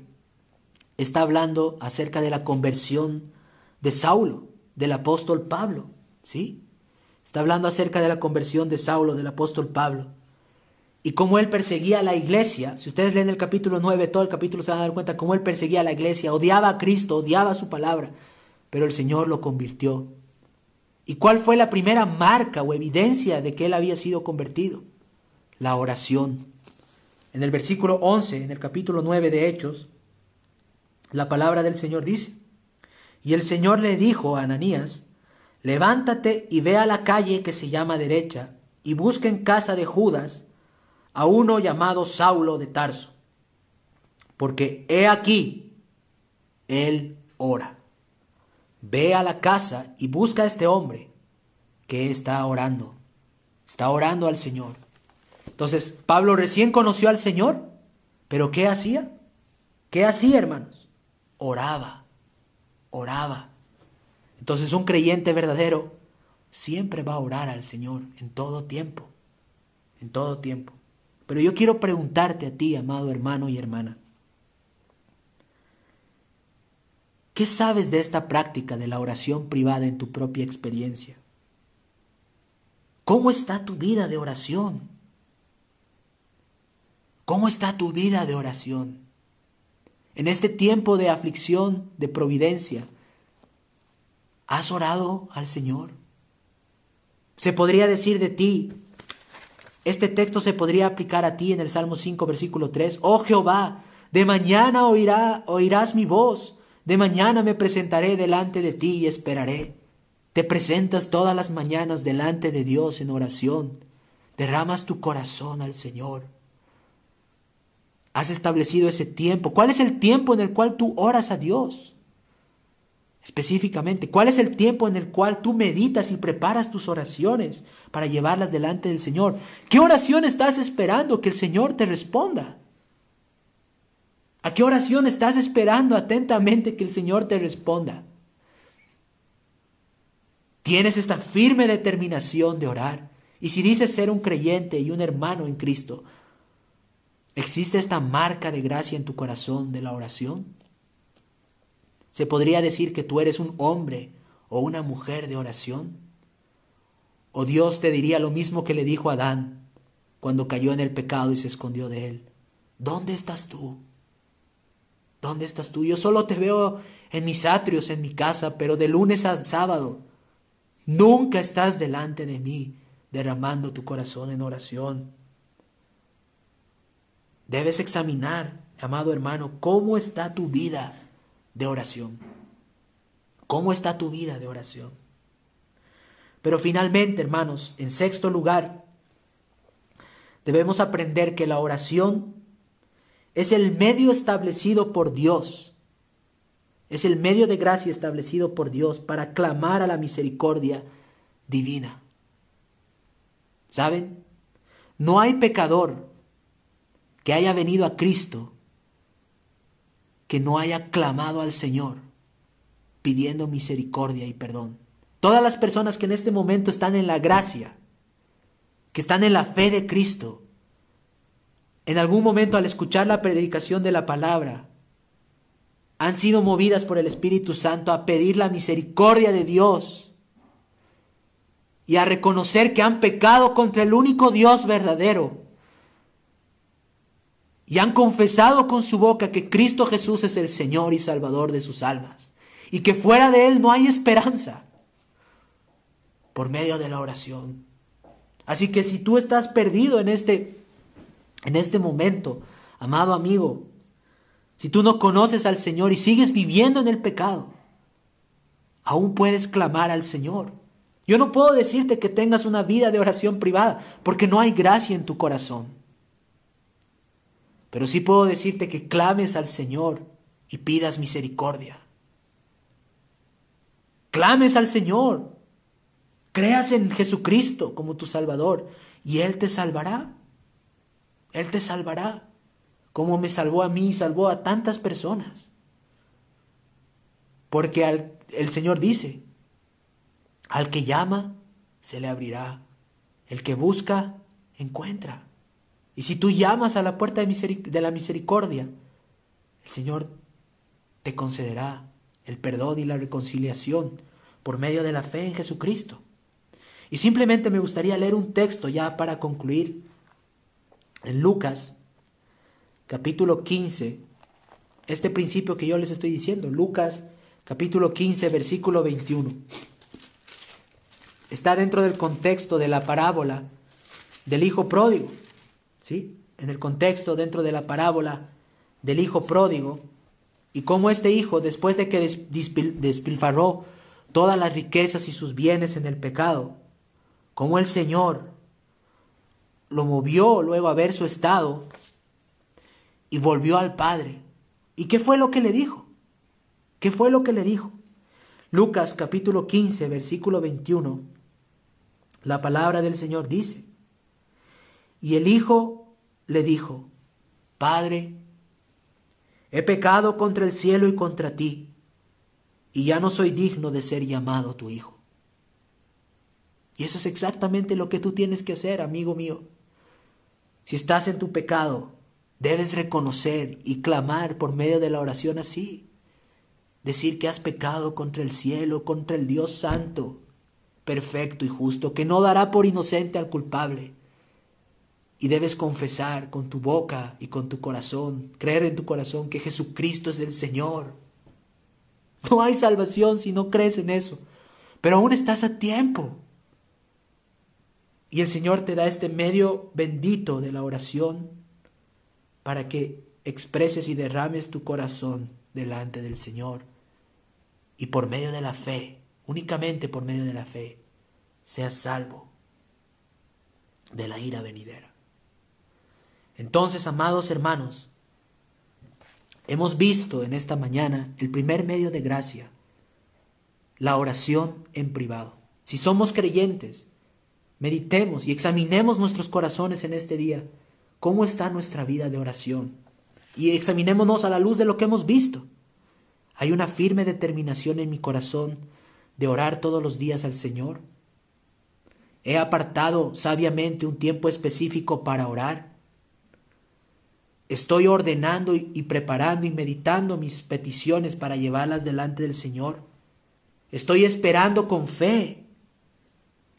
está hablando acerca de la conversión de Saulo, del apóstol Pablo, ¿sí? Está hablando acerca de la conversión de Saulo, del apóstol Pablo. y cómo él perseguía a la iglesia. Si ustedes leen el capítulo 9, todo el capítulo se van a dar cuenta cómo él perseguía a la iglesia, odiaba a Cristo, odiaba su palabra, pero el Señor lo convirtió. ¿Y cuál fue la primera marca o evidencia de que él había sido convertido? La oración. En el versículo 11, en el capítulo 9 de Hechos, la palabra del Señor dice, y el Señor le dijo a Ananías, levántate y ve a la calle que se llama derecha, y busca en casa de Judas a uno llamado Saulo de Tarso, porque he aquí, él ora. Ve a la casa y busca a este hombre que está orando, está orando al Señor. Entonces, Pablo recién conoció al Señor, pero ¿qué hacía? ¿Qué hacía, hermanos? Oraba, oraba. Entonces, un creyente verdadero siempre va a orar al Señor en todo tiempo, en todo tiempo. Pero yo quiero preguntarte a ti, amado hermano y hermana, ¿qué sabes de esta práctica de la oración privada en tu propia experiencia? ¿Cómo está tu vida de oración? ¿Cómo está tu vida de oración? En este tiempo de aflicción, de providencia, ¿has orado al Señor? Se podría decir de ti, este texto se podría aplicar a ti en el Salmo 5, versículo 3. Oh Jehová, de mañana oirá, oirás mi voz, de mañana me presentaré delante de ti y esperaré. Te presentas todas las mañanas delante de Dios en oración, derramas tu corazón al Señor. Has establecido ese tiempo. ¿Cuál es el tiempo en el cual tú oras a Dios? Específicamente, ¿cuál es el tiempo en el cual tú meditas y preparas tus oraciones para llevarlas delante del Señor? ¿Qué oración estás esperando que el Señor te responda? ¿A qué oración estás esperando atentamente que el Señor te responda? Tienes esta firme determinación de orar. Y si dices ser un creyente y un hermano en Cristo, ¿Existe esta marca de gracia en tu corazón de la oración? ¿Se podría decir que tú eres un hombre o una mujer de oración? ¿O Dios te diría lo mismo que le dijo a Adán cuando cayó en el pecado y se escondió de él? ¿Dónde estás tú? ¿Dónde estás tú? Yo solo te veo en mis atrios, en mi casa, pero de lunes a sábado nunca estás delante de mí derramando tu corazón en oración. Debes examinar, amado hermano, cómo está tu vida de oración. ¿Cómo está tu vida de oración? Pero finalmente, hermanos, en sexto lugar, debemos aprender que la oración es el medio establecido por Dios. Es el medio de gracia establecido por Dios para clamar a la misericordia divina. ¿Saben? No hay pecador que haya venido a Cristo, que no haya clamado al Señor pidiendo misericordia y perdón. Todas las personas que en este momento están en la gracia, que están en la fe de Cristo, en algún momento al escuchar la predicación de la palabra, han sido movidas por el Espíritu Santo a pedir la misericordia de Dios y a reconocer que han pecado contra el único Dios verdadero y han confesado con su boca que Cristo Jesús es el Señor y Salvador de sus almas y que fuera de Él no hay esperanza por medio de la oración. Así que si tú estás perdido en este, en este momento, amado amigo, si tú no conoces al Señor y sigues viviendo en el pecado, aún puedes clamar al Señor. Yo no puedo decirte que tengas una vida de oración privada porque no hay gracia en tu corazón. Pero sí puedo decirte que clames al Señor y pidas misericordia. Clames al Señor. Creas en Jesucristo como tu Salvador y Él te salvará. Él te salvará como me salvó a mí y salvó a tantas personas. Porque el Señor dice, al que llama, se le abrirá. El que busca, encuentra. Y si tú llamas a la puerta de, la misericordia, el Señor te concederá el perdón y la reconciliación por medio de la fe en Jesucristo. Y simplemente me gustaría leer un texto ya para concluir. en Lucas, capítulo 15, este principio que yo les estoy diciendo, Lucas, capítulo 15, versículo 21. Está dentro del contexto de la parábola del hijo pródigo, En el contexto dentro de la parábola del hijo pródigo y cómo este hijo, después de que despilfarró todas las riquezas y sus bienes en el pecado, cómo el Señor lo movió luego a ver su estado y volvió al Padre. ¿Y qué fue lo que le dijo? ¿Qué fue lo que le dijo? Lucas capítulo 15, versículo 21, la palabra del Señor dice, y el Hijo le dijo, Padre, he pecado contra el cielo y contra ti, y ya no soy digno de ser llamado tu Hijo. Y eso es exactamente lo que tú tienes que hacer, amigo mío. Si estás en tu pecado, debes reconocer y clamar por medio de la oración así. Decir que has pecado contra el cielo, contra el Dios santo, perfecto y justo, que no dará por inocente al culpable. Y debes confesar con tu boca y con tu corazón, creer en tu corazón que Jesucristo es el Señor. No hay salvación si no crees en eso, pero aún estás a tiempo. Y el Señor te da este medio bendito de la oración para que expreses y derrames tu corazón delante del Señor. Y por medio de la fe, únicamente por medio de la fe, seas salvo de la ira venidera. Entonces, amados hermanos, hemos visto en esta mañana el primer medio de gracia, la oración en privado. Si somos creyentes, meditemos y examinemos nuestros corazones en este día. ¿Cómo está nuestra vida de oración? Y examinémonos a la luz de lo que hemos visto. ¿Hay una firme determinación en mi corazón de orar todos los días al Señor? ¿He apartado sabiamente un tiempo específico para orar? ¿Estoy ordenando y preparando y meditando mis peticiones para llevarlas delante del Señor? ¿Estoy esperando con fe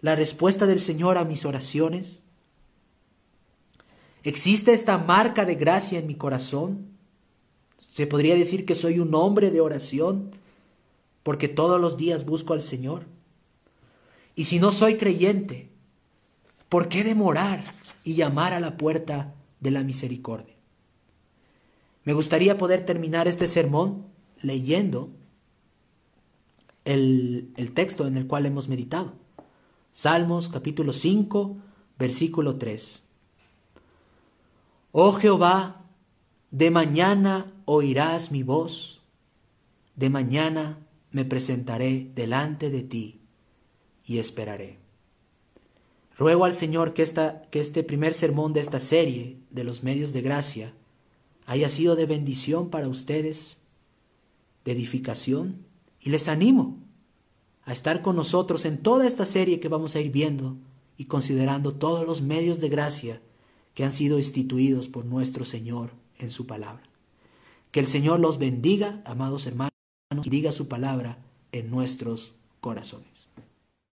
la respuesta del Señor a mis oraciones? ¿Existe esta marca de gracia en mi corazón? Se podría decir que soy un hombre de oración porque todos los días busco al Señor. Y si no soy creyente, ¿por qué demorar y llamar a la puerta de la misericordia? Me gustaría poder terminar este sermón leyendo el, el texto en el cual hemos meditado. Salmos capítulo 5, versículo 3. Oh Jehová, de mañana oirás mi voz, de mañana me presentaré delante de ti y esperaré. Ruego al Señor que, esta, que este primer sermón de esta serie de los medios de gracia haya sido de bendición para ustedes, de edificación, y les animo a estar con nosotros en toda esta serie que vamos a ir viendo y considerando todos los medios de gracia que han sido instituidos por nuestro Señor en su palabra. Que el Señor los bendiga, amados hermanos, y diga su palabra en nuestros corazones.